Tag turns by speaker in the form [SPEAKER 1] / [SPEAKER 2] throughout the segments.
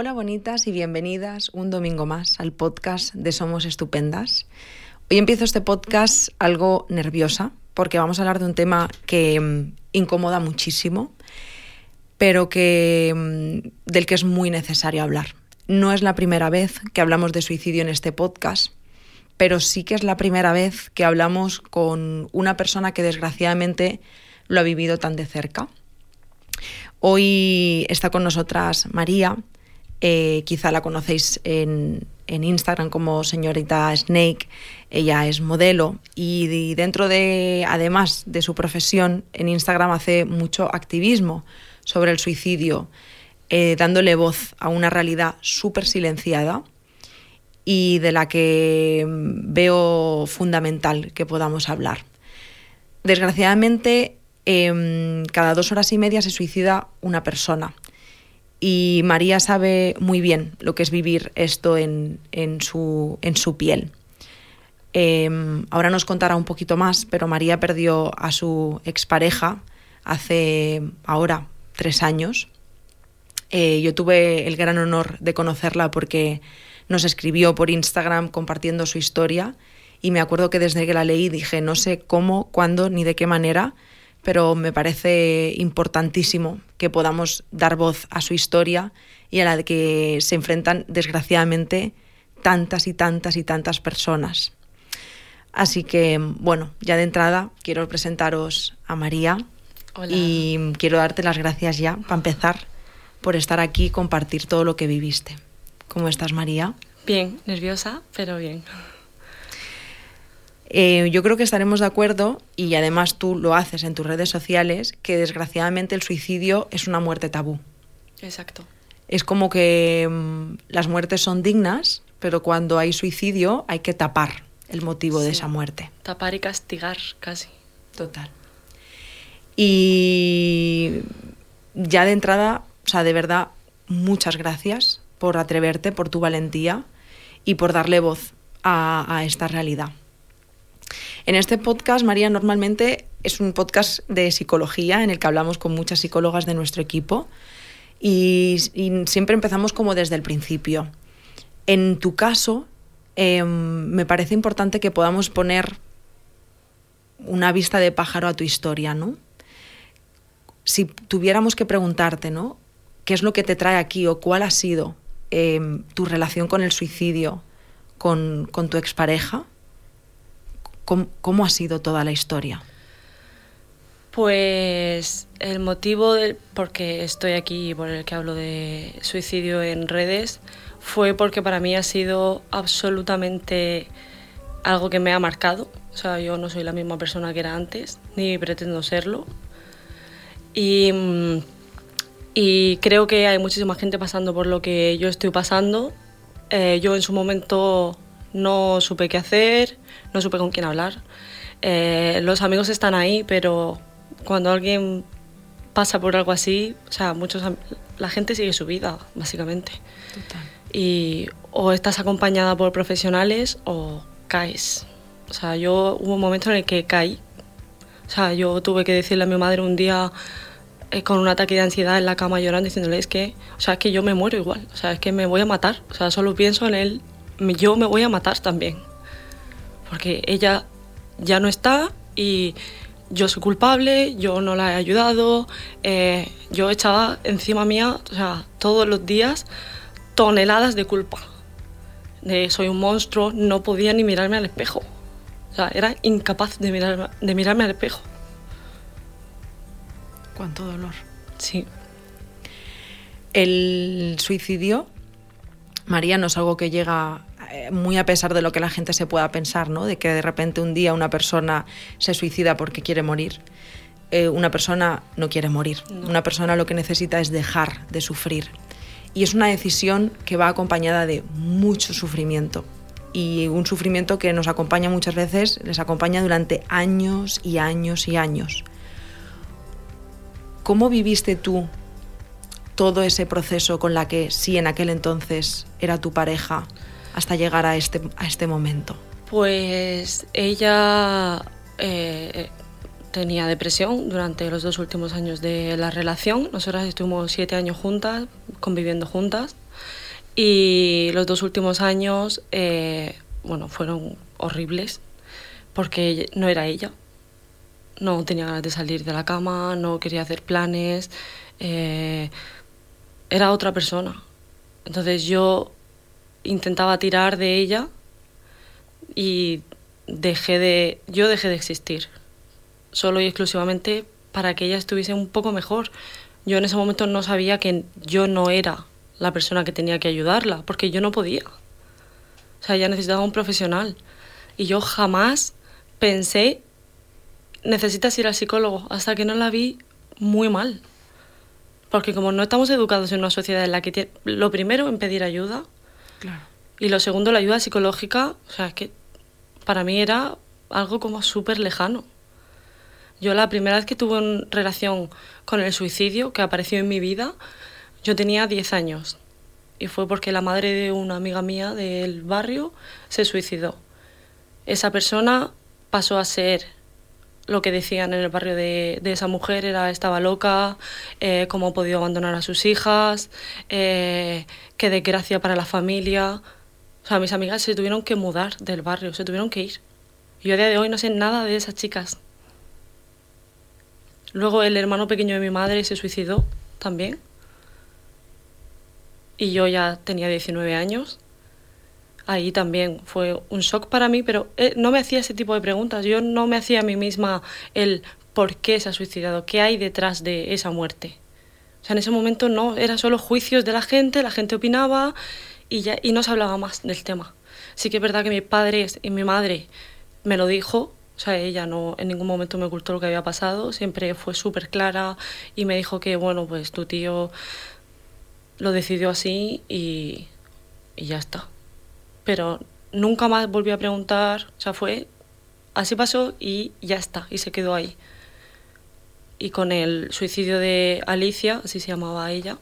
[SPEAKER 1] Hola bonitas y bienvenidas un domingo más al podcast de Somos Estupendas. Hoy empiezo este podcast algo nerviosa porque vamos a hablar de un tema que mm, incomoda muchísimo, pero que, mm, del que es muy necesario hablar. No es la primera vez que hablamos de suicidio en este podcast, pero sí que es la primera vez que hablamos con una persona que desgraciadamente lo ha vivido tan de cerca. Hoy está con nosotras María, eh, quizá la conocéis en, Instagram como señorita Snake, ella es modelo y dentro de, además de su profesión, en Instagram hace mucho activismo sobre el suicidio, eh, dándole voz a una realidad súper silenciada y de la que veo fundamental que podamos hablar. Desgraciadamente, em, cada dos horas y media se suicida una persona y María sabe muy bien lo que es vivir esto en, su, en su, piel. Em, ahora nos contará un poquito más, pero María perdió a su expareja hace ahora tres años. Eh, yo tuve el gran honor de conocerla porque nos escribió por Instagram compartiendo su historia y me acuerdo que desde que la leí dije no sé cómo, cuándo ni de qué manera, pero me parece importantísimo que podamos dar voz a su historia y a la que se enfrentan desgraciadamente tantas y tantas y tantas personas. Así que, bueno, ya de entrada quiero presentaros a María y quiero darte las gracias ya, para empezar, por estar aquí y compartir todo lo que viviste. ¿Cómo estás, María?
[SPEAKER 2] Bien, nerviosa, pero bien.
[SPEAKER 1] Eh, yo creo que estaremos de acuerdo, y además tú lo haces en tus redes sociales, que desgraciadamente el suicidio es una muerte tabú.
[SPEAKER 2] Exacto.
[SPEAKER 1] Es como que mm, las muertes son dignas, pero cuando hay suicidio hay que tapar el motivo de esa muerte.
[SPEAKER 2] Tapar y castigar, casi.
[SPEAKER 1] Total. Y ya de entrada, o sea, de verdad, muchas gracias por atreverte, por tu valentía y por darle voz a esta realidad. En este podcast, María, normalmente es un podcast de psicología en el que hablamos con muchas psicólogas de nuestro equipo y, siempre empezamos como desde el principio. En tu caso, em, me parece importante que podamos poner una vista de pájaro a tu historia, ¿no? Si tuviéramos que preguntarte, ¿no? ¿Qué es lo que te trae aquí o cuál ha sido em, tu relación con el suicidio con, con tu expareja? ¿Cómo, ha sido toda la historia?
[SPEAKER 2] Pues el motivo del por estoy aquí y por el que hablo de suicidio en redes fue porque para mí ha sido absolutamente algo que me ha marcado. O sea, yo no soy la misma persona que era antes, ni pretendo serlo. Y, y creo que hay muchísima gente pasando por lo que yo estoy pasando. Eh, yo en su momento no supe qué hacer, no supe con quién hablar. Eh, los amigos están ahí, pero cuando alguien pasa por algo así, o sea, muchos, la gente sigue su vida, básicamente. Y o estás acompañada por profesionales o caes. O sea, yo hubo un momento en el que caí. O sea, yo tuve que decirle a mi madre un día eh, con un ataque de ansiedad en la cama llorando, diciéndole, es que, o sea, es que yo me muero igual. O sea, es que me voy a matar. O sea, solo pienso en él, yo me voy a matar también porque ella ya no está y yo soy culpable, yo no la he ayudado, eh, yo echaba encima mía, o sea, todos los días toneladas de culpa. De soy un monstruo, no podía ni mirarme al espejo. O sea, era incapaz de, mirar, de mirarme al espejo.
[SPEAKER 1] Cuánto dolor.
[SPEAKER 2] Sí.
[SPEAKER 1] El suicidio, María, no es algo que llega muy a pesar de lo que la gente se pueda pensar, ¿no? de que de repente un día una persona se suicida porque quiere morir. Eh, una persona no quiere morir, una persona lo que necesita es dejar de sufrir. Y es una decisión que va acompañada de mucho sufrimiento. Y un sufrimiento que nos acompaña muchas veces, les acompaña durante años y años y años. ¿Cómo viviste tú todo ese proceso con la que sí en aquel entonces era tu pareja? Hasta llegar a este, a este momento?
[SPEAKER 2] Pues ella, eh, tenía depresión durante los dos últimos años de la relación. Nosotras estuvimos siete años juntas, conviviendo juntas. Y los dos últimos años, eh, bueno, fueron horribles porque no era ella. No tenía ganas de salir de la cama, no quería hacer planes. Eh, era otra persona. Entonces yo intentaba tirar de ella y dejé de, yo dejé de existir, solo y exclusivamente para que ella estuviese un poco mejor. Yo en ese momento no sabía que yo no era la persona que tenía que ayudarla, porque yo no podía. O sea, ella necesitaba un profesional. Y yo jamás pensé, necesitas ir al psicólogo, hasta que no la vi muy mal. Porque como no estamos educados en una sociedad en la que lo primero en pedir ayuda, Y lo segundo la ayuda psicológica, o sea, es que para mí era algo como súper lejano. Yo la primera vez que tuve una relación con el suicidio que apareció en mi vida, yo tenía 10 años. Y fue porque la madre de una amiga mía del barrio se suicidó. Esa persona pasó a ser lo que decían en el barrio de, esa mujer, era estaba loca, eh, cómo ha podido abandonar a sus hijas, eh, qué desgracia para la familia. O sea, mis amigas se tuvieron que mudar del barrio, se tuvieron que ir. Yo a día de hoy no sé nada de esas chicas. Luego el hermano pequeño de mi madre se suicidó también. Y yo ya tenía 19 años. Ahí también fue un shock para mí, pero eh, no me hacía ese tipo de preguntas. Yo no me hacía a mí misma el por qué se ha suicidado, qué hay detrás de esa muerte. O sea, en ese momento no, era solo juicios de la gente, la gente opinaba y, ya, y no se hablaba más del tema. Sí que es verdad que mi padre y mi madre me lo dijo, o sea, ella no en ningún momento me ocultó lo que había pasado, siempre fue súper clara y me dijo que, bueno, pues tu tío lo decidió así y ya está. Pero nunca más volví a preguntar, o sea, fue así pasó y ya está, y se quedó ahí. Y con el suicidio de Alicia, así se llamaba ella,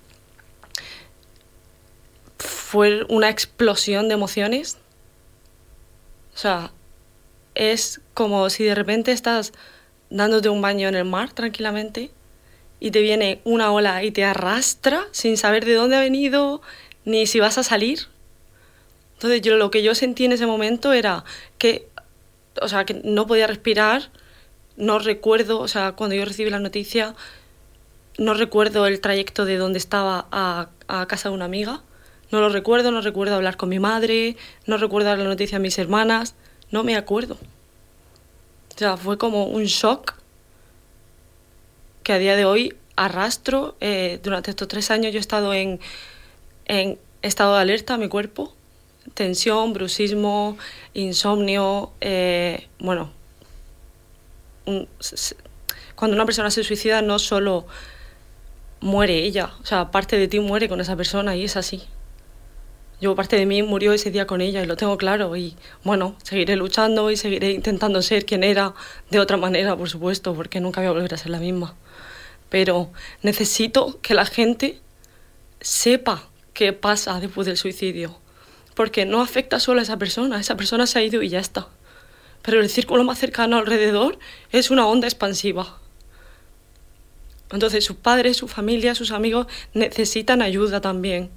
[SPEAKER 2] fue una explosión de emociones. O sea, es como si de repente estás dándote un baño en el mar tranquilamente y te viene una ola y te arrastra sin saber de dónde ha venido ni si vas a salir. Entonces yo lo que yo sentí en ese momento era que, o sea, que no podía respirar, no recuerdo, o sea, cuando yo recibí la noticia, no recuerdo el trayecto de donde estaba a, a casa de una amiga, no lo recuerdo, no recuerdo hablar con mi madre, no recuerdo dar la noticia a mis hermanas, no me acuerdo. O sea, fue como un shock que a día de hoy arrastro. Eh, durante estos tres años yo he estado en, en estado de alerta, mi cuerpo, tensión, bruxismo, insomnio, eh, bueno, cuando una persona se suicida no solo muere ella, o sea, parte de ti muere con esa persona y es así. Yo parte de mí murió ese día con ella y lo tengo claro y bueno, seguiré luchando y seguiré intentando ser quien era de otra manera, por supuesto, porque nunca voy a volver a ser la misma. Pero necesito que la gente sepa qué pasa después del suicidio, porque no afecta solo a esa persona, esa persona se ha ido y ya está. Pero el círculo más cercano alrededor es una onda expansiva. Entonces sus padres, su familia, sus amigos necesitan ayuda también.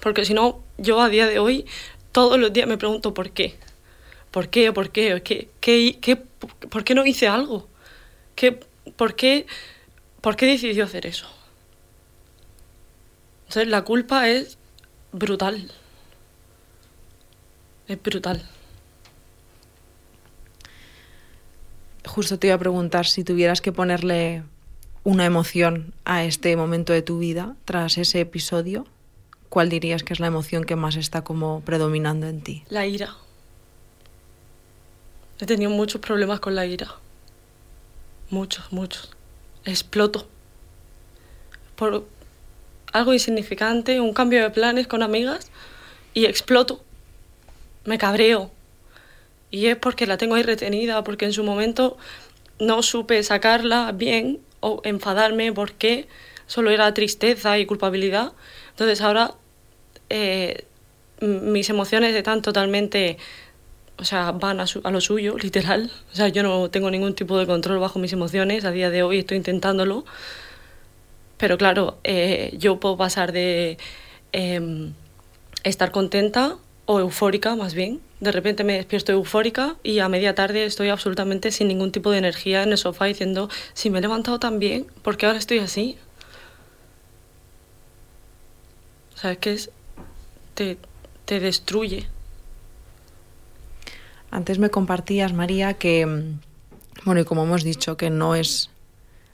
[SPEAKER 2] Porque si no, yo a día de hoy todos los días me pregunto por qué. ¿Por qué? ¿Por qué? ¿Qué, qué, qué, ¿Por qué no hice algo? ¿Qué, por, qué, ¿Por qué decidió hacer eso? Entonces la culpa es brutal. Es brutal.
[SPEAKER 1] Justo te iba a preguntar si tuvieras que ponerle una emoción a este momento de tu vida tras ese episodio. ¿cuál dirías que es la emoción que más está como predominando en ti?
[SPEAKER 2] La ira. He tenido muchos problemas con la ira. Muchos, muchos. Exploto. Por algo insignificante, un cambio de planes con amigas y exploto. Me cabreo. Y es porque la tengo ahí retenida, porque en su momento no supe sacarla bien o enfadarme porque solo era tristeza y culpabilidad. Entonces ahora eh, mis emociones están totalmente o sea, van a, a, lo suyo, literal. O sea, yo no tengo ningún tipo de control bajo mis emociones. A día de hoy estoy intentándolo. Pero claro, eh, yo puedo pasar de eh, estar contenta o eufórica más bien. De repente me despierto eufórica y a media tarde estoy absolutamente sin ningún tipo de energía en el sofá diciendo, si me he levantado tan bien, ¿por qué ahora estoy así? ¿Sabes qué es? Te, te destruye.
[SPEAKER 1] Antes me compartías, María, que, bueno, y como hemos dicho, que no es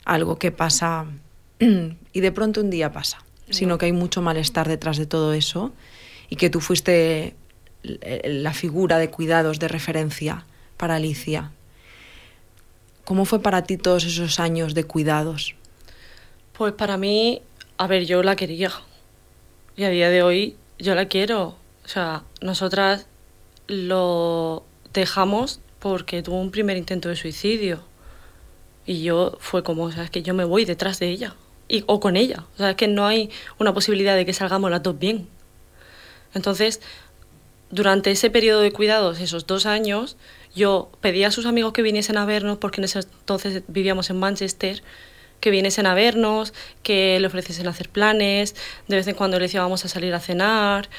[SPEAKER 1] algo que pasa y de pronto un día pasa, no. sino que hay mucho malestar detrás de todo eso y que tú fuiste la figura de cuidados, de referencia para Alicia. ¿Cómo fue para ti todos esos años de cuidados?
[SPEAKER 2] Pues para mí, a ver, yo la quería. Y a día de hoy yo la quiero. O sea, nosotras lo dejamos porque tuvo un primer intento de suicidio. Y yo fue como, o sea, es que yo me voy detrás de ella. Y, o con ella. O sea, es que no hay una posibilidad de que salgamos las dos bien. Entonces, durante ese periodo de cuidados, esos dos años, yo pedía a sus amigos que viniesen a vernos, porque en ese entonces vivíamos en Manchester, que viniesen a vernos, que le ofreciesen hacer planes, de vez en cuando le decía vamos a salir a cenar,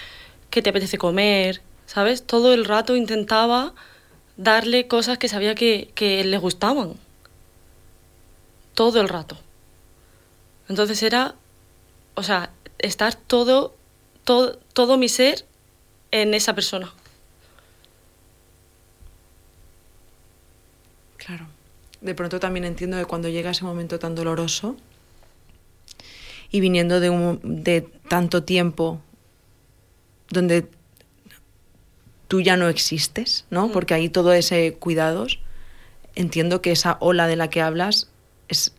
[SPEAKER 2] que te apetece comer, ¿sabes? Todo el rato intentaba darle cosas que sabía que, que le gustaban. Todo el rato. Entonces era, o sea, estar todo, todo, todo mi ser en esa persona.
[SPEAKER 1] Claro. De pronto también entiendo que cuando llega ese momento tan doloroso y viniendo de, un, de tanto tiempo donde tú ya no existes, ¿no? Mm. Porque ahí todo ese cuidados, entiendo que esa ola de la que hablas es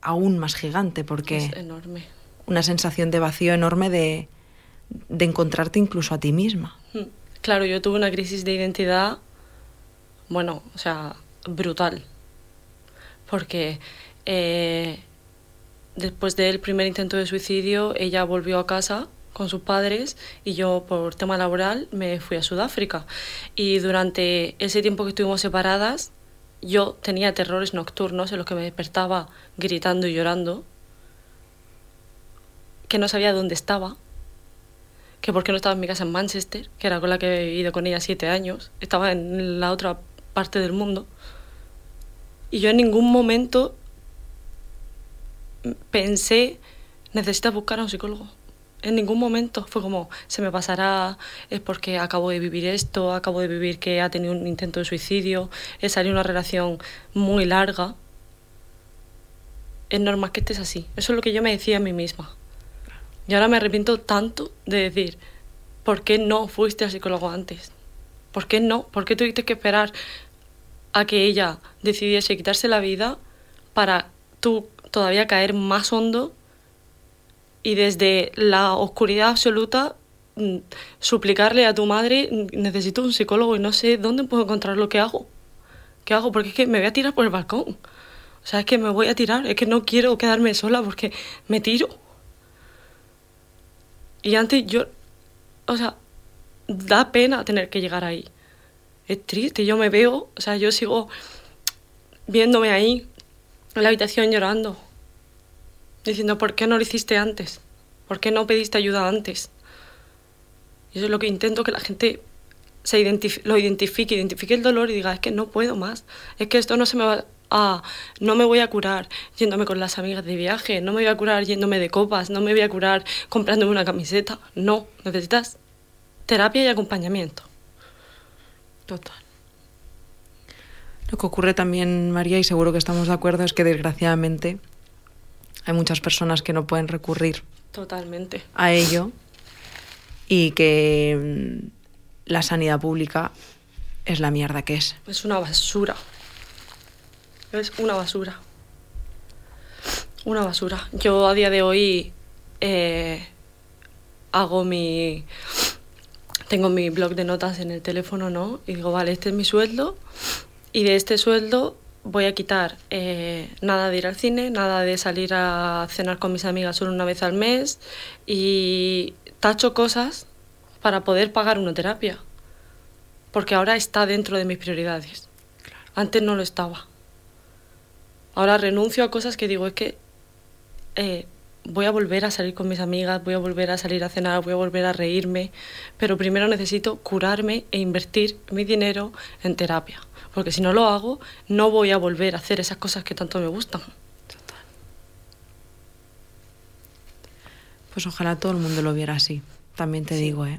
[SPEAKER 1] aún más gigante porque
[SPEAKER 2] es enorme.
[SPEAKER 1] Una sensación de vacío enorme de, de encontrarte incluso a ti misma.
[SPEAKER 2] Claro, yo tuve una crisis de identidad, bueno, o sea, brutal. Porque eh, después del primer intento de suicidio, ella volvió a casa con sus padres y yo por tema laboral me fui a Sudáfrica. Y durante ese tiempo que estuvimos separadas, yo tenía terrores nocturnos en los que me despertaba gritando y llorando, que no sabía dónde estaba, que por qué no estaba en mi casa en Manchester, que era con la que he vivido con ella siete años, estaba en la otra parte del mundo. Y yo en ningún momento pensé, necesitas buscar a un psicólogo. En ningún momento fue como, se me pasará, es porque acabo de vivir esto, acabo de vivir que ha tenido un intento de suicidio, he salido una relación muy larga. Es normal que estés así. Eso es lo que yo me decía a mí misma. Y ahora me arrepiento tanto de decir, ¿por qué no fuiste al psicólogo antes? ¿Por qué no? ¿Por qué tuviste que esperar a que ella decidiese quitarse la vida para tú todavía caer más hondo y desde la oscuridad absoluta mm, suplicarle a tu madre, necesito un psicólogo y no sé dónde puedo encontrar lo que hago? ¿Qué hago? Porque es que me voy a tirar por el balcón. O sea, es que me voy a tirar, es que no quiero quedarme sola porque me tiro. Y antes yo, o sea, da pena tener que llegar ahí. Es triste, yo me veo, o sea, yo sigo viéndome ahí, en la habitación llorando, diciendo, ¿por qué no lo hiciste antes? ¿Por qué no pediste ayuda antes? Y eso es lo que intento, que la gente se identif lo identifique, identifique el dolor y diga, es que no puedo más, es que esto no se me va ah, no me voy a curar yéndome con las amigas de viaje, no me voy a curar yéndome de copas, no me voy a curar comprándome una camiseta. No, necesitas terapia y acompañamiento.
[SPEAKER 1] Total. Lo que ocurre también, María, y seguro que estamos de acuerdo, es que desgraciadamente hay muchas personas que no pueden recurrir
[SPEAKER 2] Totalmente.
[SPEAKER 1] a ello y que mm, la sanidad pública es la mierda que es.
[SPEAKER 2] Es una basura. Es una basura. Una basura. Yo a día de hoy eh, hago mi... Tengo mi blog de notas en el teléfono, ¿no? Y digo, vale, este es mi sueldo. Y de este sueldo voy a quitar eh, nada de ir al cine, nada de salir a cenar con mis amigas solo una vez al mes. Y tacho cosas para poder pagar una terapia. porque ahora está dentro de mis prioridades. Antes no lo estaba. Ahora renuncio a cosas que digo, es que eh, voy a volver a salir con mis amigas, voy a volver a salir a cenar, voy a volver a reírme, pero primero necesito curarme e invertir mi dinero en terapia, porque si no lo hago, no voy a volver a hacer esas cosas que tanto me gustan.
[SPEAKER 1] Pues ojalá todo el mundo lo viera así, también te digo, ¿eh?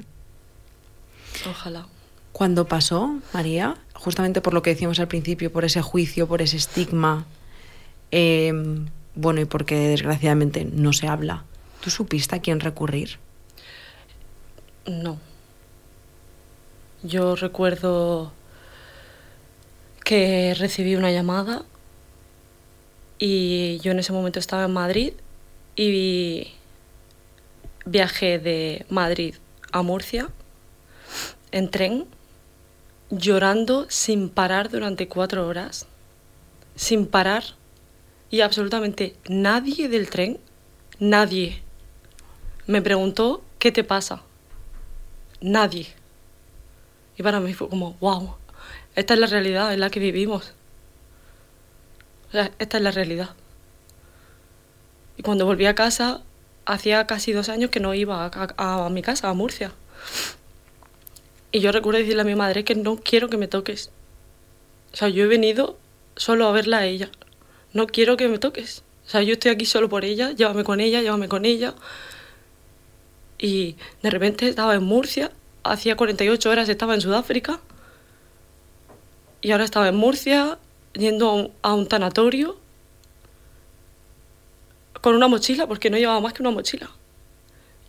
[SPEAKER 2] Ojalá.
[SPEAKER 1] Cuando pasó, María, justamente por lo que decíamos al principio, por ese juicio, por ese estigma, eh, bueno, y porque desgraciadamente no se habla, ¿tú supiste a quién recurrir?
[SPEAKER 2] No. Yo recuerdo que recibí una llamada y yo en ese momento estaba en Madrid y viajé de Madrid a Murcia en tren llorando sin parar durante cuatro horas, sin parar y absolutamente nadie del tren, nadie, me preguntó, ¿qué te pasa? Nadie. Y para mí fue como, wow, esta es la realidad en la que vivimos. esta es la realidad. Y cuando volví a casa, hacía casi dos años que no iba a, a mi casa, a Murcia. Y yo recuerdo decirle a mi madre que no quiero que me toques. O sea, yo he venido solo a verla a ella no quiero que me toques. O sea, yo estoy aquí solo por ella, llévame con ella, llévame con ella. Y de repente estaba en Murcia, hacía 48 horas estaba en Sudáfrica. Y ahora estaba en Murcia, yendo a un, tanatorio, con una mochila, porque no llevaba más que una mochila.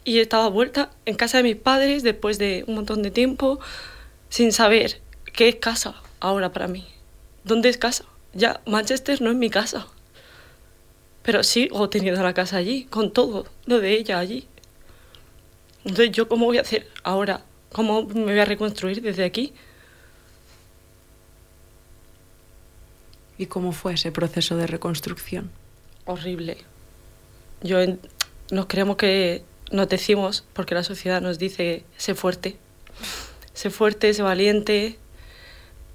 [SPEAKER 2] Y estaba vuelta en casa de mis padres después de un montón de tiempo, sin saber qué es casa ahora para mí. ¿Dónde es casa? Ya Manchester no es mi casa. Pero sigo teniendo la casa allí, con todo lo de ella allí. Entonces, ¿yo cómo voy a hacer ahora? ¿Cómo me voy a reconstruir desde aquí?
[SPEAKER 1] ¿Y cómo fue ese proceso de reconstrucción?
[SPEAKER 2] Horrible. Yo nos creemos que nos decimos, porque la sociedad nos dice, sé fuerte, sé fuerte, sé valiente,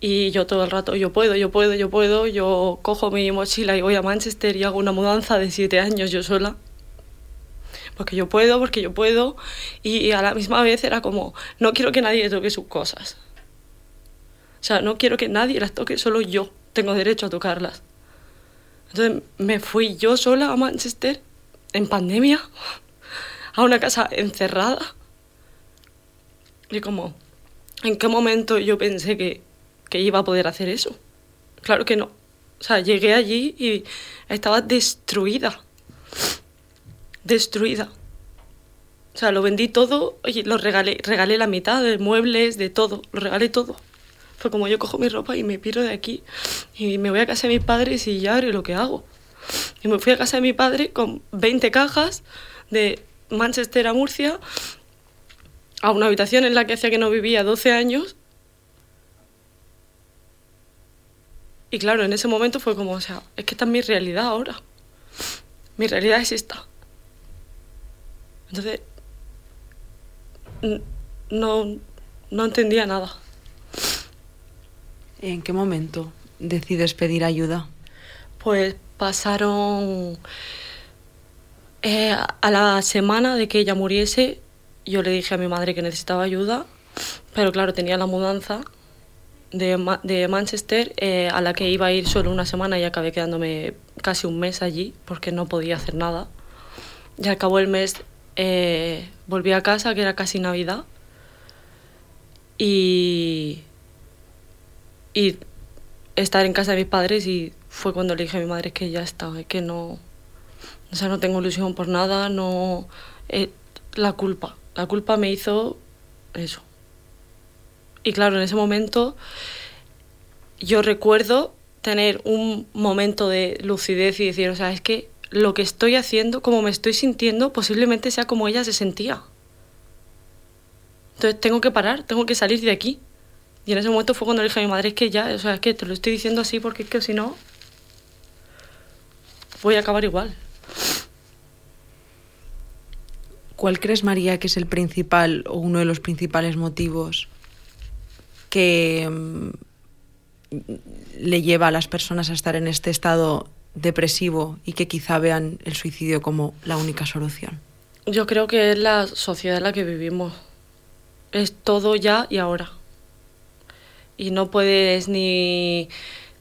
[SPEAKER 2] y yo todo el rato, yo puedo, yo puedo, yo puedo, yo cojo mi mochila y voy a Manchester y hago una mudanza de siete años yo sola. Porque yo puedo, porque yo puedo. Y a la misma vez era como, no quiero que nadie toque sus cosas. O sea, no quiero que nadie las toque, solo yo tengo derecho a tocarlas. Entonces me fui yo sola a Manchester, en pandemia, a una casa encerrada. Y como, ¿en qué momento yo pensé que que iba a poder hacer eso. Claro que no. O sea, llegué allí y estaba destruida. Destruida. O sea, lo vendí todo y lo regalé. Regalé la mitad de muebles, de todo. Lo regalé todo. Fue como yo cojo mi ropa y me piro de aquí. Y me voy a casa de mis padres y ya haré lo que hago. Y me fui a casa de mi padre con 20 cajas de Manchester a Murcia a una habitación en la que hacía que no vivía 12 años Y claro, en ese momento fue como, o sea, es que esta es mi realidad ahora. Mi realidad es esta. Entonces, no, no entendía nada.
[SPEAKER 1] ¿En qué momento decides pedir ayuda?
[SPEAKER 2] Pues pasaron... Eh, a la semana de que ella muriese, yo le dije a mi madre que necesitaba ayuda, pero claro, tenía la mudanza de, Manchester eh, a la que iba a ir solo una semana y acabé quedándome casi un mes allí porque no podía hacer nada. Ya acabó el mes, eh, volví a casa, que era casi Navidad, y, y estar en casa de mis padres y fue cuando le dije a mi madre que ya estaba, que no, o sea, no tengo ilusión por nada, no, eh, la culpa, la culpa me hizo eso, y claro, en ese momento yo recuerdo tener un momento de lucidez y decir, o sea, es que lo que estoy haciendo, como me estoy sintiendo, posiblemente sea como ella se sentía. Entonces tengo que parar, tengo que salir de aquí. Y en ese momento fue cuando le dije a mi madre, es que ya, o sea, es que te lo estoy diciendo así porque es que si no, voy a acabar igual.
[SPEAKER 1] ¿Cuál crees, María, que es el principal o uno de los principales motivos que mm, le lleva a las personas a estar en este estado depresivo y que quizá vean el suicidio como la única solución?
[SPEAKER 2] Yo creo que es la sociedad en la que vivimos. Es todo ya y ahora. Y no puedes ni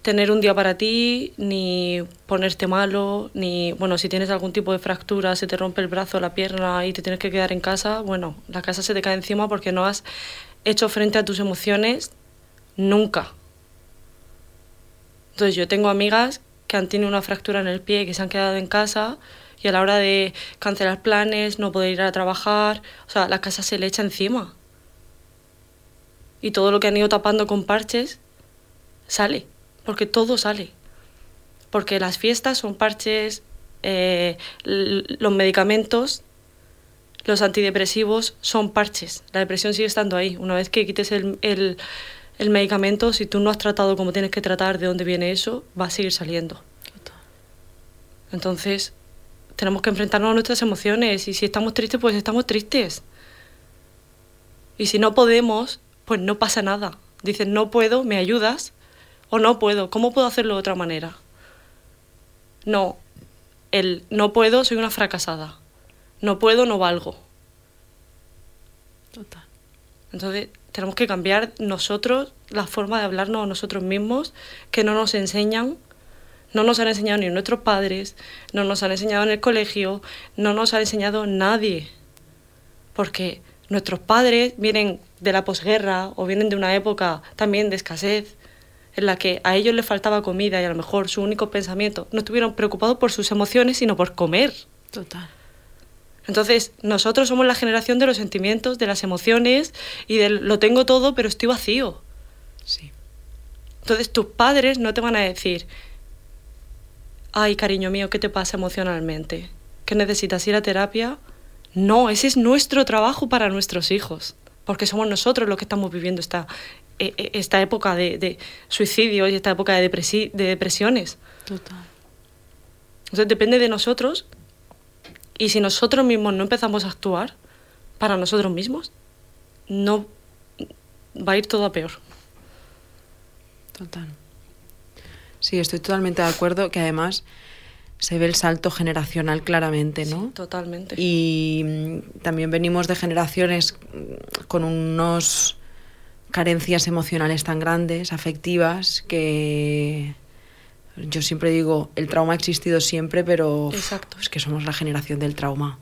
[SPEAKER 2] tener un día para ti, ni ponerte malo, ni, bueno, si tienes algún tipo de fractura, se te rompe el brazo, la pierna y te tienes que quedar en casa, bueno, la casa se te cae encima porque no has hecho frente a tus emociones nunca. Entonces yo tengo amigas que han tenido una fractura en el pie, que se han quedado en casa y a la hora de cancelar planes, no poder ir a trabajar, o sea, la casa se le echa encima. Y todo lo que han ido tapando con parches sale porque todo sale. Porque las fiestas son parches, eh, los medicamentos, los antidepresivos son parches. La depresión sigue estando ahí. Una vez que quites el, el, el medicamento, si tú no has tratado como tienes que tratar de dónde viene eso, va a seguir saliendo. Entonces, tenemos que enfrentarnos a nuestras emociones y si estamos tristes, pues estamos tristes. Y si no podemos, pues no pasa nada. Dicen, no puedo, me ayudas, o no puedo, ¿cómo puedo hacerlo de otra manera? No, el no puedo, soy una fracasada. No puedo, no valgo.
[SPEAKER 1] Total.
[SPEAKER 2] Entonces, tenemos que cambiar nosotros la forma de hablarnos a nosotros mismos, que no nos enseñan, no nos han enseñado ni nuestros padres, no nos han enseñado en el colegio, no nos ha enseñado nadie. Porque nuestros padres vienen de la posguerra o vienen de una época también de escasez en la que a ellos les faltaba comida y a lo mejor su único pensamiento no estuvieron preocupados por sus emociones, sino por comer.
[SPEAKER 1] Total.
[SPEAKER 2] Entonces, nosotros somos la generación de los sentimientos, de las emociones y del lo tengo todo, pero estoy vacío.
[SPEAKER 1] Sí.
[SPEAKER 2] Entonces, tus padres no te van a decir, ay, cariño mío, ¿qué te pasa emocionalmente? ¿Que necesitas ir a terapia? No, ese es nuestro trabajo para nuestros hijos, porque somos nosotros los que estamos viviendo esta, e, e, esta época de, de suicidios y esta época de, de depresiones.
[SPEAKER 1] Total.
[SPEAKER 2] Entonces depende de nosotros y si nosotros mismos no empezamos a actuar para nosotros mismos, no va a ir todo a peor.
[SPEAKER 1] Total. Sí, estoy totalmente de acuerdo que además se ve el salto generacional claramente, ¿no?
[SPEAKER 2] Sí, totalmente.
[SPEAKER 1] Y mm, también venimos de generaciones con unos carencias emocionales tan grandes, afectivas, que yo siempre digo, el trauma ha existido siempre, pero
[SPEAKER 2] Exacto.
[SPEAKER 1] es que somos la generación del trauma.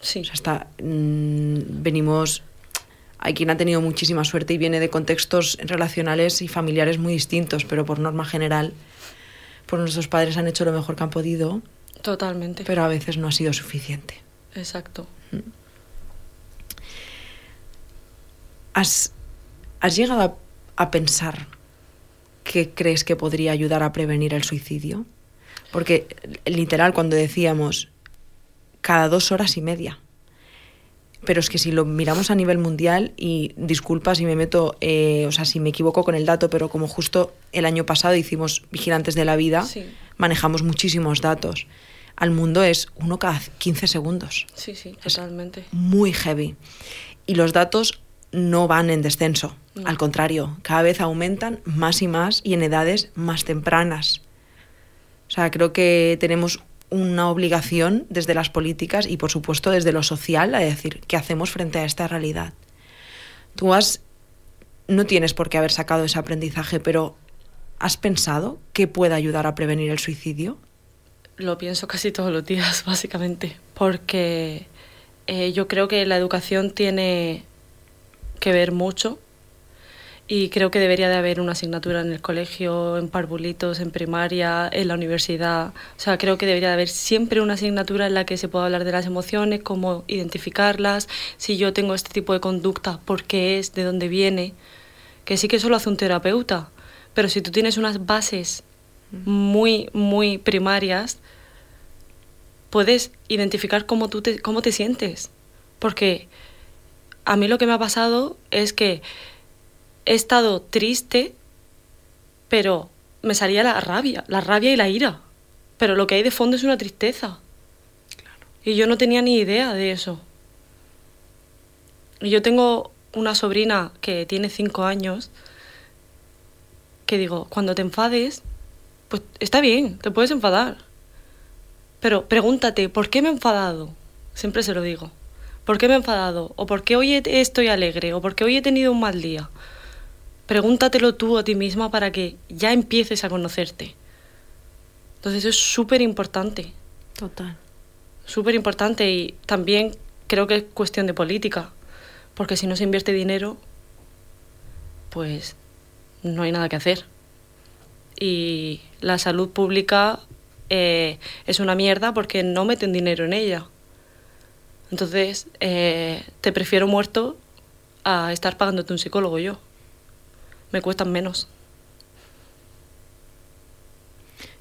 [SPEAKER 2] Sí.
[SPEAKER 1] O sea, está, mmm, venimos, hay quien ha tenido muchísima suerte y viene de contextos relacionales y familiares muy distintos, pero por norma general, pues nuestros padres han hecho lo mejor que han podido.
[SPEAKER 2] Totalmente.
[SPEAKER 1] Pero a veces no ha sido suficiente.
[SPEAKER 2] Exacto.
[SPEAKER 1] ¿Has, ¿Has llegado a, a, pensar qué crees que podría ayudar a prevenir el suicidio? Porque literal, cuando decíamos cada dos horas y media. Pero es que si lo miramos a nivel mundial, y disculpa si me meto, eh, o sea, si me equivoco con el dato, pero como justo el año pasado hicimos Vigilantes de la Vida,
[SPEAKER 2] sí.
[SPEAKER 1] manejamos muchísimos datos. Al mundo es uno cada 15 segundos.
[SPEAKER 2] Sí, sí, totalmente.
[SPEAKER 1] Es muy heavy. Y los datos no van en descenso.
[SPEAKER 2] No.
[SPEAKER 1] Al contrario, cada vez aumentan más y más y en edades más tempranas. O sea, creo que tenemos una obligación desde las políticas y por supuesto desde lo social a decir qué hacemos frente a esta realidad. Tú has no tienes por qué haber sacado ese aprendizaje, pero ¿has pensado que puede ayudar a prevenir el suicidio?
[SPEAKER 2] Lo pienso casi todos los días, básicamente, porque eh, yo creo que la educación tiene que ver mucho y creo que debería de haber una asignatura en el colegio, en parvulitos, en primaria, en la universidad. O sea, creo que debería de haber siempre una asignatura en la que se pueda hablar de las emociones, cómo identificarlas, si yo tengo este tipo de conducta, por qué es, de dónde viene. Que sí que eso lo hace un terapeuta, pero si tú tienes unas bases muy, muy primarias, puedes identificar cómo tú te, cómo te sientes. Porque a mí lo que me ha pasado es que he estado triste, pero me salía la rabia, la rabia y la ira. Pero lo que hay de fondo es una tristeza. Y yo no tenía ni idea de eso. Y yo tengo una sobrina que tiene cinco años que digo, cuando te enfades, pues está bien, te puedes enfadar. Pero pregúntate, ¿por qué me he enfadado? Siempre se lo digo. ¿Por qué me he enfadado? ¿O por qué hoy estoy alegre? ¿O por qué hoy he tenido un mal día? Pregúntatelo tú a ti misma para que ya empieces a conocerte. Entonces eso es súper importante.
[SPEAKER 1] Total.
[SPEAKER 2] Súper importante y también creo que es cuestión de política. Porque si no se invierte dinero, pues no hay nada que hacer. Y la salud pública eh, es una mierda porque no meten dinero en ella. Entonces, eh, te prefiero muerto a estar pagándote un psicólogo yo. Me cuestan menos.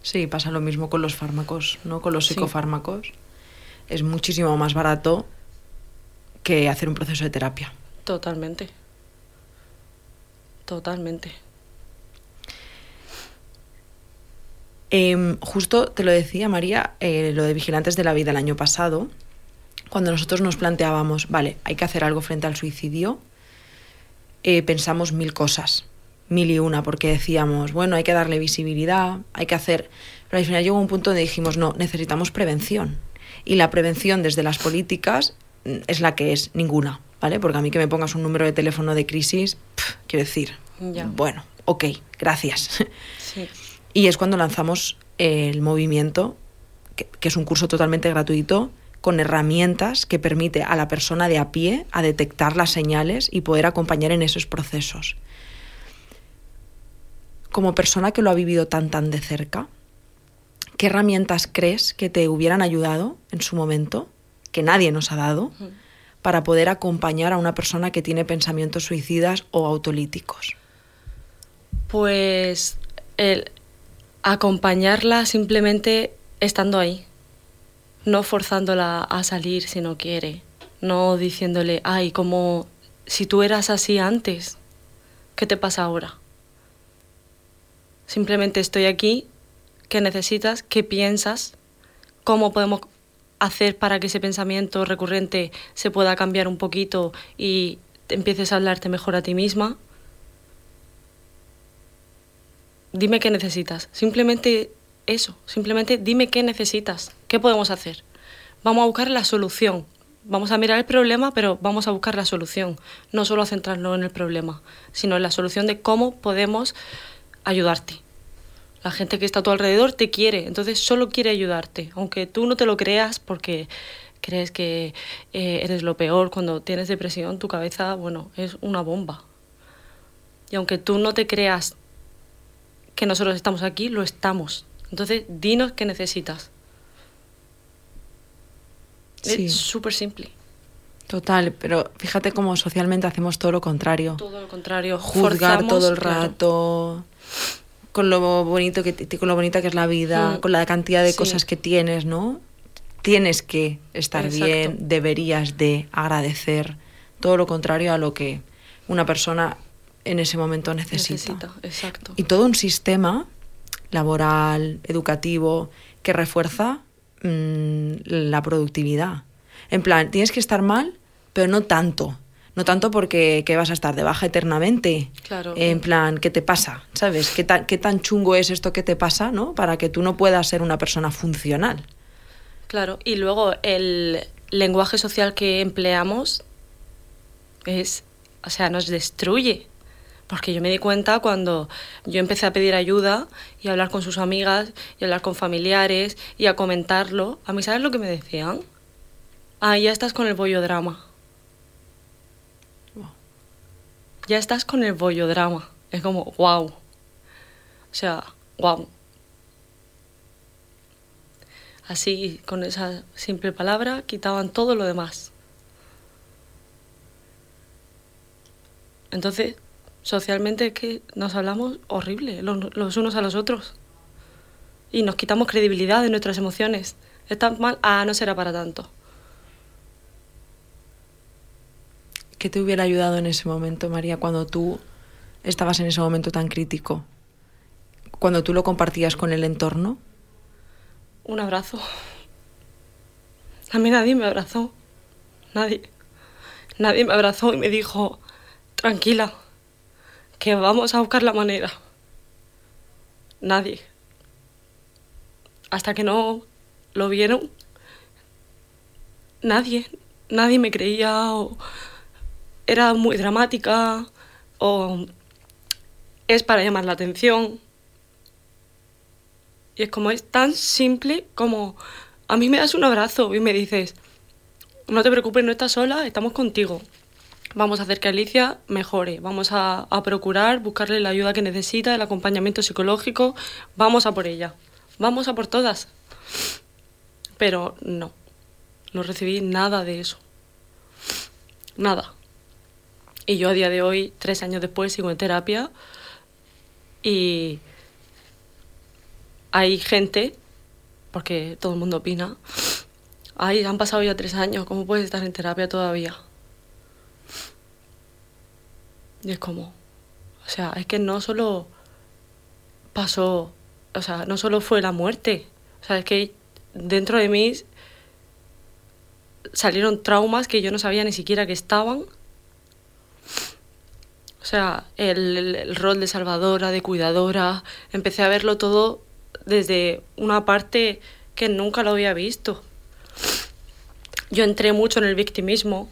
[SPEAKER 1] Sí, pasa lo mismo con los fármacos, ¿no? Con los psicofármacos. Es muchísimo más barato que hacer un proceso de terapia.
[SPEAKER 2] Totalmente. Totalmente.
[SPEAKER 1] Em, justo te lo decía María, eh, lo de Vigilantes de la Vida el año pasado, cuando nosotros nos planteábamos, vale, hay que hacer algo frente al suicidio, eh, pensamos mil cosas, mil y una, porque decíamos, bueno, hay que darle visibilidad, hay que hacer... Pero al final llegó un punto donde dijimos, no, necesitamos prevención. Y la prevención desde las políticas mm, es la que es, ninguna, ¿vale? Porque a mí que me pongas un número de teléfono de crisis, quiero decir, bueno, ok, gracias. Sí. Y es cuando lanzamos el movimiento, que, es un curso totalmente gratuito, con herramientas que permite a la persona de a pie a detectar las señales y poder acompañar en esos procesos. Como persona que lo ha vivido tan tan de cerca, ¿qué herramientas crees que te hubieran ayudado en su momento, que nadie nos ha dado, para poder acompañar a una persona que tiene pensamientos suicidas o autolíticos?
[SPEAKER 2] Pues el, acompañarla simplemente estando ahí, no forzándola a salir si no quiere, no diciéndole, ay, como si tú eras así antes, ¿qué te pasa ahora? Simplemente estoy aquí, ¿qué necesitas? ¿Qué piensas? ¿Cómo podemos hacer para que ese pensamiento recurrente se pueda cambiar un poquito y empieces a hablarte mejor a ti misma? dime qué necesitas. Simplemente eso, simplemente dime qué necesitas, qué podemos hacer. Vamos a buscar la solución. Vamos a mirar el problema, pero vamos a buscar la solución. No solo a centrarnos en el problema, sino en la solución de cómo podemos ayudarte. La gente que está a tu alrededor te quiere, entonces solo quiere ayudarte, aunque tú no te lo creas porque crees que eh, eres lo peor cuando tienes depresión, tu cabeza, bueno, es una bomba. Y aunque tú no te creas que nosotros estamos aquí, lo estamos. Entonces, dinos qué necesitas. Es súper simple.
[SPEAKER 1] Total, pero fíjate cómo socialmente hacemos todo lo contrario.
[SPEAKER 2] Todo lo contrario.
[SPEAKER 1] Juzgar todo el rato. Con lo bonito que con lo bonita que es la vida, mm. con la cantidad de cosas que tienes, ¿no? Tienes que estar bien, deberías de agradecer. Todo lo contrario a lo que una persona en ese momento necesita.
[SPEAKER 2] exacto.
[SPEAKER 1] Y todo un sistema laboral, educativo, que refuerza mm, la productividad. En plan, tienes que estar mal, pero no tanto. No tanto porque que vas a estar de baja eternamente.
[SPEAKER 2] Claro.
[SPEAKER 1] En plan, ¿qué te pasa? ¿Sabes? ¿Qué tan, ¿Qué tan chungo es esto que te pasa, no? Para que tú no puedas ser una persona funcional.
[SPEAKER 2] Claro, y luego el lenguaje social que empleamos es, o sea, nos destruye. Porque yo me di cuenta cuando yo empecé a pedir ayuda y a hablar con sus amigas y a hablar con familiares y a comentarlo. A mí, ¿sabes lo que me decían? Ah, ya estás con el bollo drama. Ya estás con el bollo drama. Es como, wow. O sea, wow. Así, con esa simple palabra, quitaban todo lo demás. Entonces, socialmente es que nos hablamos horrible los, unos a los otros. Y nos quitamos credibilidad de nuestras emociones. ¿Es tan mal? Ah, no será para tanto.
[SPEAKER 1] ¿Qué te hubiera ayudado en ese momento, María, cuando tú estabas en ese momento tan crítico? Cuando tú lo compartías con el entorno.
[SPEAKER 2] Un abrazo. A mí nadie me abrazó. Nadie. Nadie me abrazó y me dijo, tranquila, que vamos a buscar la manera. nadie. Hasta que no lo vieron, nadie, nadie me creía o era muy dramática o es para llamar la atención. Y es como es tan simple como a mí me das un abrazo y me dices, no te preocupes, no estás sola, estamos contigo. Vamos a hacer que Alicia mejore, vamos a, procurar buscarle la ayuda que necesita, el acompañamiento psicológico, vamos a por ella, vamos a por todas. Pero no, no recibí nada de eso. Nada. Y yo a día de hoy, tres años después, sigo en terapia y hay gente, porque todo el mundo opina, ay, han pasado ya tres años, ¿cómo puedes estar en terapia todavía? Y es como, o sea, es que no solo pasó, o sea, no solo fue la muerte, o sea, es que dentro de mí salieron traumas que yo no sabía ni siquiera que estaban. O sea, el, el, rol de salvadora, de cuidadora, empecé a verlo todo desde una parte que nunca lo había visto. Yo entré mucho en el victimismo,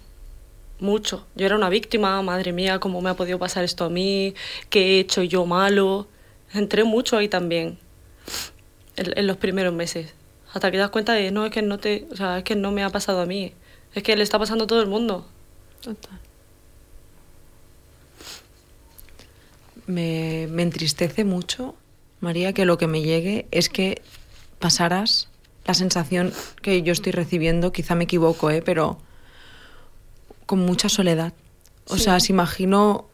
[SPEAKER 2] mucho. Yo era una víctima, madre mía, cómo me ha podido pasar esto a mí, qué he hecho yo malo. Entré mucho ahí también, en, los primeros meses. Hasta que te das cuenta de, no, es que no te, o sea, es que no me ha pasado a mí, es que le está pasando a todo el mundo.
[SPEAKER 1] Me, me entristece mucho, María, que lo que me llegue es que pasaras la sensación que yo estoy recibiendo, quizá me equivoco, ¿eh? pero con mucha soledad. O sea, se imagino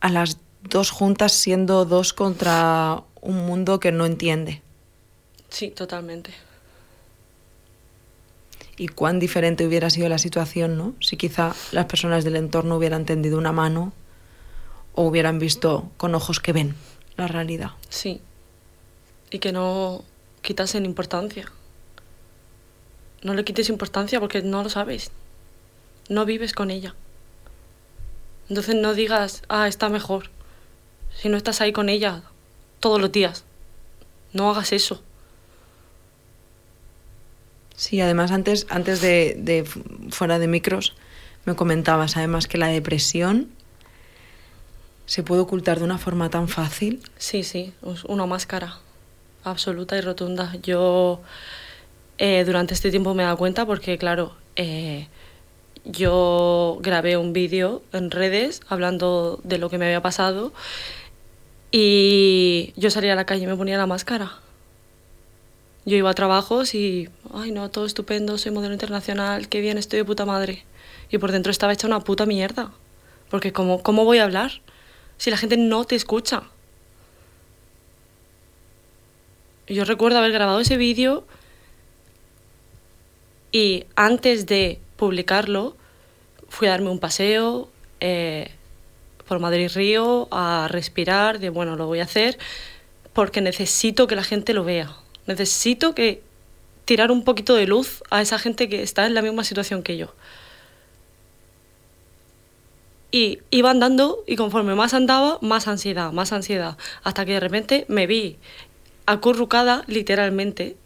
[SPEAKER 1] a las dos juntas siendo dos contra un mundo que no entiende.
[SPEAKER 2] Sí, totalmente.
[SPEAKER 1] Y cuán diferente hubiera sido la situación, ¿no? Si quizá las personas del entorno hubieran tendido una mano o hubieran visto con ojos que ven la realidad.
[SPEAKER 2] Sí. Y que no quitasen importancia. No le quites importancia porque no lo sabes no vives con ella. Entonces no digas, ah, está mejor, si no estás ahí con ella todos los días. No hagas eso.
[SPEAKER 1] Sí, además antes, antes de, de fuera de micros, me comentabas además que la depresión se puede ocultar de una forma tan fácil.
[SPEAKER 2] Sí, sí, una máscara absoluta y rotunda. Yo eh, durante este tiempo me he dado cuenta porque, claro, eh, yo grabé un vídeo en redes hablando de lo que me había pasado y yo salía a la calle y me ponía la máscara. Yo iba a trabajos y, ay no, todo estupendo, soy modelo internacional, qué bien, estoy de puta madre. Y por dentro estaba hecha una puta mierda. Porque ¿cómo, cómo voy a hablar si la gente no te escucha? Yo recuerdo haber grabado ese vídeo y antes de publicarlo, fui a darme un paseo eh, por Madrid Río a respirar, de bueno, lo voy a hacer porque necesito que la gente lo vea. Necesito que tirar un poquito de luz a esa gente que está en la misma situación que yo. Y iba andando y conforme más andaba, más ansiedad, más ansiedad, hasta que de repente me vi acurrucada literalmente,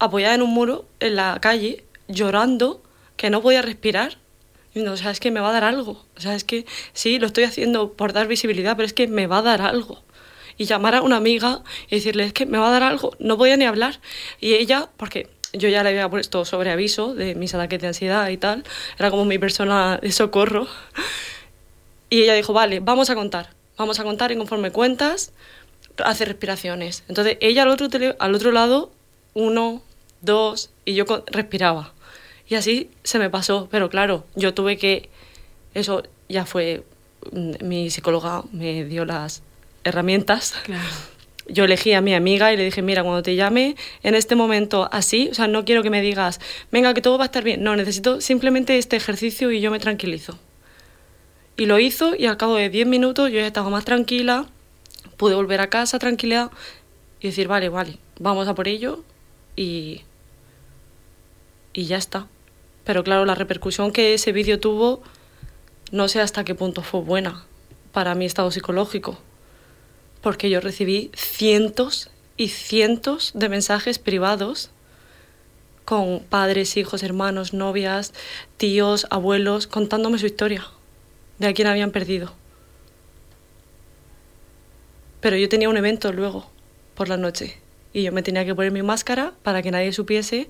[SPEAKER 2] apoyada en un muro en la calle, llorando, que no podía respirar. No, o sea, es que me va a dar algo. O sea, es que sí, lo estoy haciendo por dar visibilidad, pero es que me va a dar algo. Y llamar a una amiga y decirle, es que me va a dar algo. No podía ni hablar. Y ella, porque yo ya le había puesto sobre aviso de mis ataques de ansiedad y tal, era como mi persona de socorro. Y ella dijo, vale, vamos a contar. Vamos a contar y conforme cuentas, hace respiraciones. Entonces ella al otro, al otro lado, uno, dos, y yo respiraba. Y así se me pasó, pero claro, yo tuve que, eso ya fue, mm, mi psicóloga me dio las herramientas. Yo elegí a mi amiga y le dije, mira, cuando te llame en este momento así, o sea, no quiero que me digas, venga, que todo va a estar bien. No, necesito simplemente este ejercicio y yo me tranquilizo. Y lo hizo y al cabo de 10 minutos yo ya estaba más tranquila, pude volver a casa tranquila y decir, vale, vale, vamos a por ello y, y ya está. Pero claro, la repercusión que ese vídeo tuvo, no sé hasta qué punto fue buena para mi estado psicológico. porque yo recibí cientos y cientos de mensajes privados con padres, hijos, hermanos, novias, tíos, abuelos, contándome su historia de a quién habían perdido. Pero yo tenía un evento luego, por la noche, y yo me tenía que poner mi máscara para que nadie supiese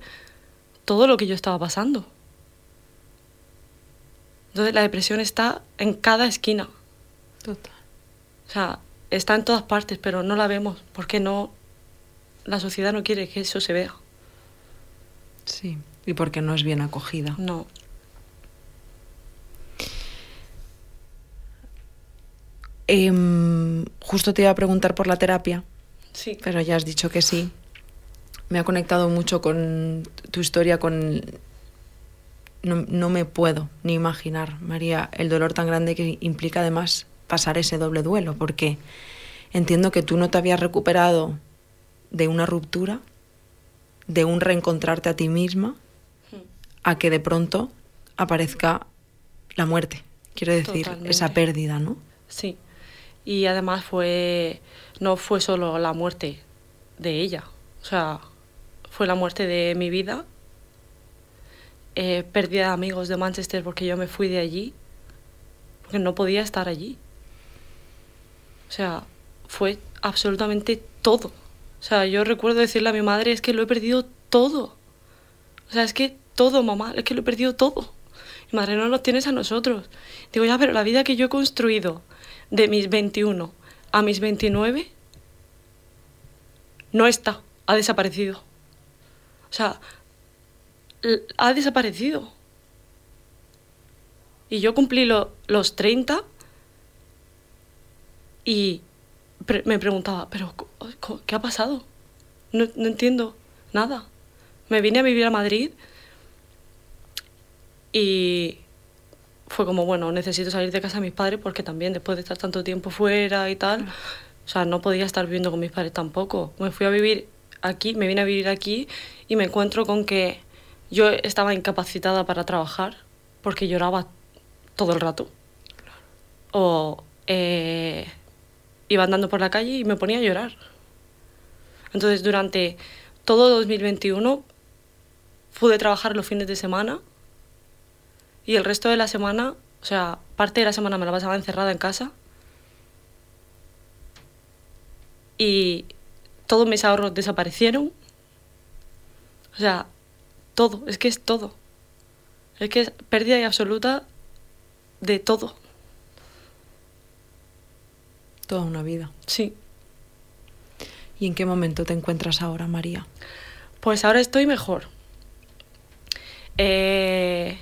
[SPEAKER 2] todo lo que yo estaba pasando. Entonces la depresión está en cada esquina.
[SPEAKER 1] Total.
[SPEAKER 2] O sea, está en todas partes, pero no la vemos porque no la sociedad no quiere que eso se vea.
[SPEAKER 1] Sí, y porque no es bien acogida.
[SPEAKER 2] No.
[SPEAKER 1] Em, justo te iba a preguntar por la terapia,
[SPEAKER 2] Sí.
[SPEAKER 1] pero ya has dicho que sí. Me ha conectado mucho con tu historia, con... No, no me puedo ni imaginar, María, el dolor tan grande que implica además pasar ese doble duelo, porque entiendo que tú no te habías recuperado de una ruptura, de un reencontrarte a ti misma, a que de pronto aparezca la muerte. Quiero decir,
[SPEAKER 2] Totalmente.
[SPEAKER 1] esa pérdida, ¿no?
[SPEAKER 2] Sí. Y además fue no fue solo la muerte de ella, o sea, fue la muerte de mi vida. Eh, pérdida amigos de Manchester porque yo me fui de allí, porque no podía estar allí. O sea, fue absolutamente todo. O sea, yo recuerdo decirle a mi madre, es que lo he perdido todo. O sea, es que todo, mamá, es que lo he perdido todo. Mi madre, no lo tienes a nosotros. Digo, ya, pero la vida que yo he construido de mis 21 a mis 29 no está, ha desaparecido. O sea, ha desaparecido. Y yo cumplí lo- los 30 y pre- me preguntaba, pero ¿qué ha pasado? No, no entiendo nada. Me vine a vivir a Madrid y fue como, bueno, necesito salir de casa de mis padres porque también después de estar tanto tiempo fuera y tal, o sea, no podía estar viviendo con mis padres tampoco. Me fui a vivir aquí, me vine a vivir aquí y me encuentro con que yo estaba incapacitada para trabajar porque lloraba todo el rato. O eh, iba andando por la calle y me ponía a llorar. Entonces, durante todo 2021 pude trabajar los fines de semana y el resto de la semana, o sea, parte de la semana me la pasaba encerrada en casa y todos mis ahorros desaparecieron. O sea, todo, es que es todo. Es que es pérdida y absoluta de todo.
[SPEAKER 1] Toda una vida.
[SPEAKER 2] Sí.
[SPEAKER 1] ¿Y en qué momento te encuentras ahora, María?
[SPEAKER 2] Pues ahora estoy mejor. Eh,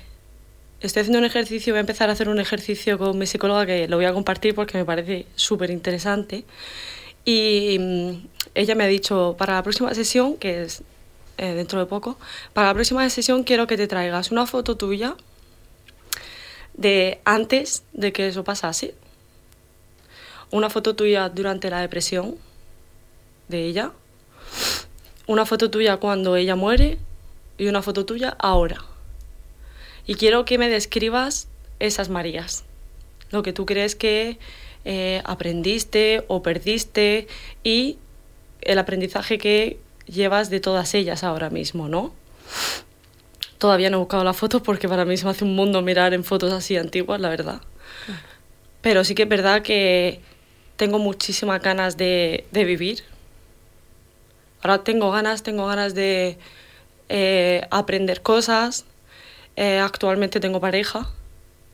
[SPEAKER 2] estoy haciendo un ejercicio, voy a empezar a hacer un ejercicio con mi psicóloga que lo voy a compartir porque me parece súper interesante. Y mm, ella me ha dicho, para la próxima sesión, que es eh, dentro de poco, para la próxima sesión quiero que te traigas una foto tuya de antes de que eso pasase, una foto tuya durante la depresión de ella, una foto tuya cuando ella muere y una foto tuya ahora. Y quiero que me describas esas Marías, lo que tú crees que eh, aprendiste o perdiste y el aprendizaje que llevas de todas ellas ahora mismo, ¿no? Todavía no he buscado la foto porque para mí se me hace un mundo mirar en fotos así antiguas, la verdad. Pero sí que es verdad que tengo muchísimas ganas de, de vivir. Ahora tengo ganas, tengo ganas de eh, aprender cosas. Eh, actualmente tengo pareja,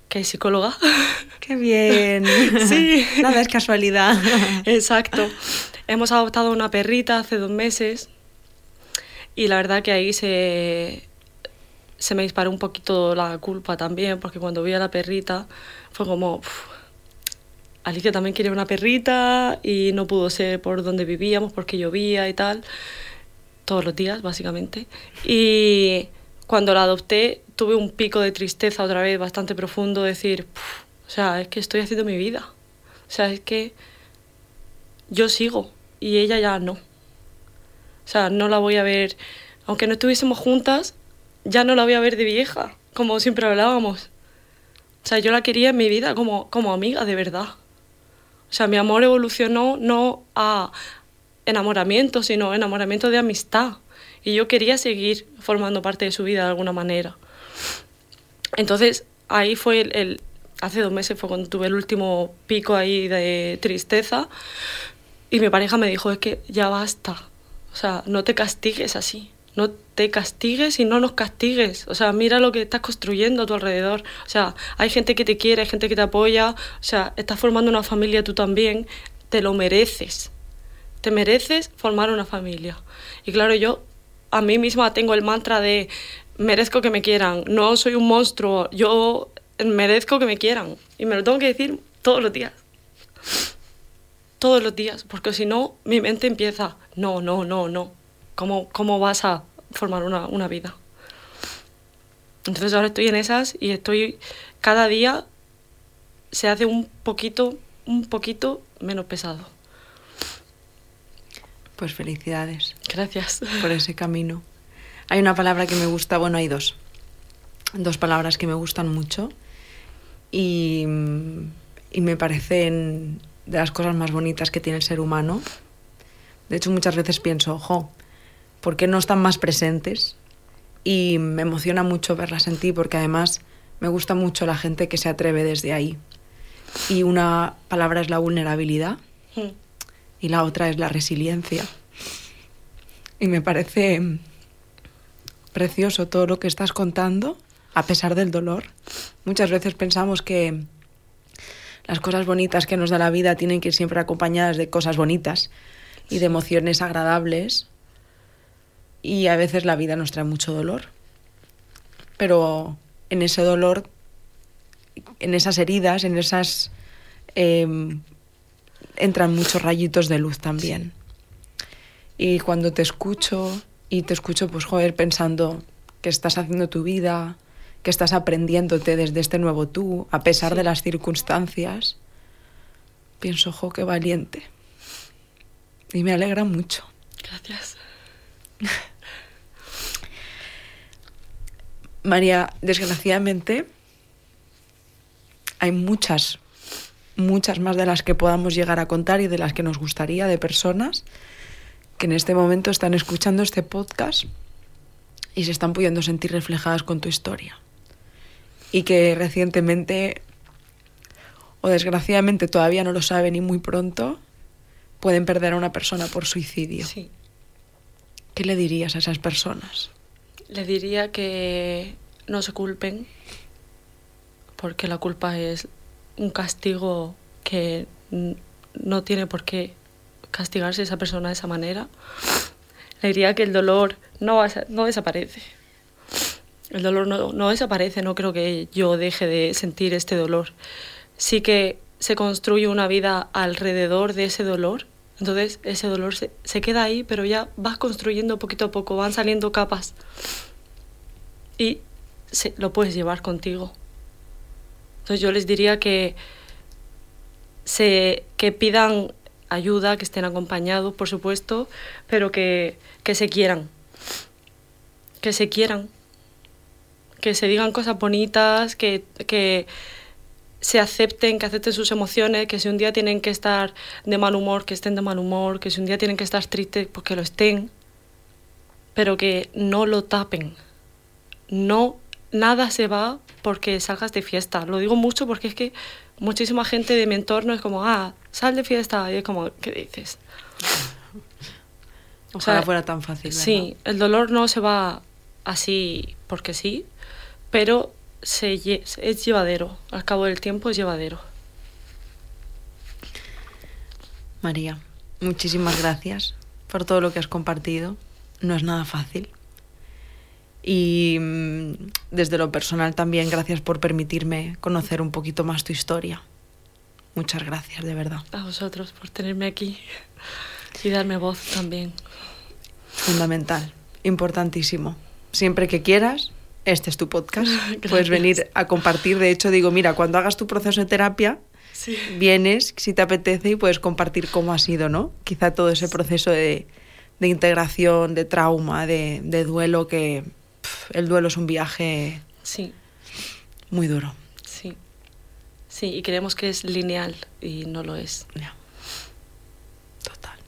[SPEAKER 2] que es psicóloga.
[SPEAKER 1] ¡Qué bien!
[SPEAKER 2] Sí.
[SPEAKER 1] Nada es casualidad.
[SPEAKER 2] Exacto. Hemos adoptado una perrita hace dos meses y la verdad que ahí se, se me disparó un poquito la culpa también, porque cuando vi a la perrita fue como, "Uf, Alicia también quería una perrita y no pudo ser por donde vivíamos porque llovía y tal, todos los días básicamente. Y cuando la adopté tuve un pico de tristeza otra vez bastante profundo, decir, "Puf, o sea, es que estoy haciendo mi vida. O sea, es que yo sigo y ella ya no. O sea, no la voy a ver, aunque no estuviésemos juntas, ya no la voy a ver de vieja, como siempre hablábamos. O sea, yo la quería en mi vida como, como amiga de verdad. O sea, mi amor evolucionó no a enamoramiento, sino enamoramiento de amistad. Y yo quería seguir formando parte de su vida de alguna manera. Entonces, ahí fue el, hace dos meses fue cuando tuve el último pico ahí de tristeza y mi pareja me dijo, es que ya basta, o sea, no te castigues así, no te castigues y no nos castigues, o sea, mira lo que estás construyendo a tu alrededor, o sea, hay gente que te quiere, gente que te apoya, o sea, estás formando una familia tú también, te lo mereces, te mereces formar una familia. Y claro, yo a mí misma tengo el mantra de merezco que me quieran, no soy un monstruo, yo merezco que me quieran. Y me lo tengo que decir todos los días. Todos los días, porque si no, mi mente empieza, no, no, no, no. ¿Cómo, cómo vas a formar una, una vida? Entonces ahora estoy en esas y estoy, cada día se hace un poquito, un poquito menos pesado.
[SPEAKER 1] Pues felicidades.
[SPEAKER 2] Gracias.
[SPEAKER 1] Por ese camino. Hay una palabra que me gusta, bueno, hay dos. Dos palabras que me gustan mucho y, y me parecen de las cosas más bonitas que tiene el ser humano. De hecho, muchas veces pienso, ojo, ¿por qué no están más presentes? Y me emociona mucho verlas en ti porque además me gusta mucho la gente que se atreve desde ahí. Y una palabra es la vulnerabilidad y la otra es la resiliencia. Y me parece precioso todo lo que estás contando, a pesar del dolor. Muchas veces pensamos que las cosas bonitas que nos da la vida tienen que ir siempre acompañadas de cosas bonitas y de emociones agradables. Y a veces la vida nos trae mucho dolor. Pero en ese dolor, en esas heridas, en esas... em, entran muchos rayitos de luz también. Y cuando te escucho y te escucho, pues joder, pensando que estás haciendo tu vida, que estás aprendiéndote desde este nuevo tú, a pesar
[SPEAKER 2] Sí.
[SPEAKER 1] de las circunstancias, pienso, jo, qué valiente. Y me alegra mucho.
[SPEAKER 2] Gracias.
[SPEAKER 1] María, desgraciadamente, hay muchas, muchas más de las que podamos llegar a contar y de las que nos gustaría de personas que en este momento están escuchando este podcast y se están pudiendo sentir reflejadas con tu historia. Y que recientemente, o desgraciadamente todavía no lo saben y muy pronto, pueden perder a una persona por suicidio.
[SPEAKER 2] Sí.
[SPEAKER 1] ¿Qué le dirías a esas personas?
[SPEAKER 2] Le diría que no se culpen, porque la culpa es un castigo que no tiene por qué castigarse esa persona de esa manera. Le diría que el dolor no, a no desaparece. El dolor no, desaparece, no creo que yo deje de sentir este dolor. Sí que se construye una vida alrededor de ese dolor. Entonces ese dolor se, queda ahí, pero ya vas construyendo poquito a poco, van saliendo capas. Y lo puedes llevar contigo. Entonces yo les diría que, se, que pidan ayuda, que estén acompañados, por supuesto, pero que, que se quieran. Que se quieran. Que se digan cosas bonitas, que, que se acepten, que acepten sus emociones, que si un día tienen que estar de mal humor, que estén de mal humor, que si un día tienen que estar tristes, pues que lo estén, pero que no lo tapen. No, nada se va porque salgas de fiesta. Lo digo mucho porque es que muchísima gente de mi entorno es como, ah, sal de fiesta, y es como, ¿qué dices?
[SPEAKER 1] Ojalá
[SPEAKER 2] sea,
[SPEAKER 1] fuera tan fácil. ¿verdad?
[SPEAKER 2] Sí, el dolor no se va así porque sí, pero se, es llevadero. Al cabo del tiempo es llevadero.
[SPEAKER 1] María, muchísimas gracias por todo lo que has compartido. No es nada fácil. Y mm, desde lo personal también, gracias por permitirme conocer un poquito más tu historia. Muchas gracias, de verdad.
[SPEAKER 2] A vosotros por tenerme aquí y darme voz también.
[SPEAKER 1] Fundamental, importantísimo. Siempre que quieras, este es tu podcast. Puedes venir a compartir. De hecho, digo, mira, cuando hagas tu proceso de terapia,
[SPEAKER 2] Sí.
[SPEAKER 1] vienes, si te apetece, y puedes compartir cómo ha sido, ¿no? Quizá todo ese proceso de, de integración, de trauma, de, de duelo, que el duelo es un viaje
[SPEAKER 2] Sí,
[SPEAKER 1] muy duro.
[SPEAKER 2] sí. Sí, y creemos que es lineal y no lo es.
[SPEAKER 1] Total.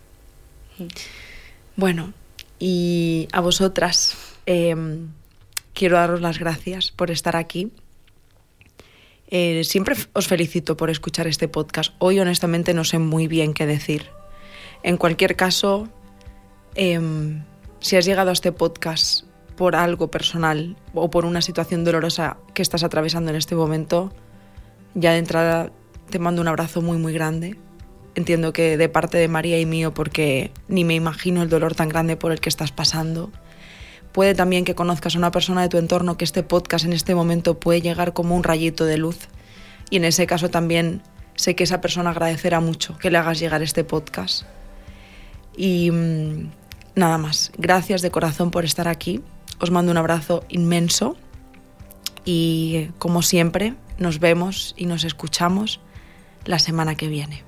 [SPEAKER 1] Bueno, y a vosotras em, quiero daros las gracias por estar aquí. Eh, siempre os felicito por escuchar este podcast. Hoy honestamente no sé muy bien qué decir. En cualquier caso, em, si has llegado a este podcast por algo personal o por una situación dolorosa que estás atravesando en este momento, ya de entrada te mando un abrazo muy muy grande. Entiendo que de parte de María y mío porque ni me imagino el dolor tan grande por el que estás pasando. Puede también que conozcas a una persona de tu entorno que este podcast en este momento puede llegar como un rayito de luz. Y en ese caso también sé que esa persona agradecerá mucho que le hagas llegar este podcast. Y mm, nada más, gracias de corazón por estar aquí. Os mando un abrazo inmenso y como siempre nos vemos y nos escuchamos la semana que viene.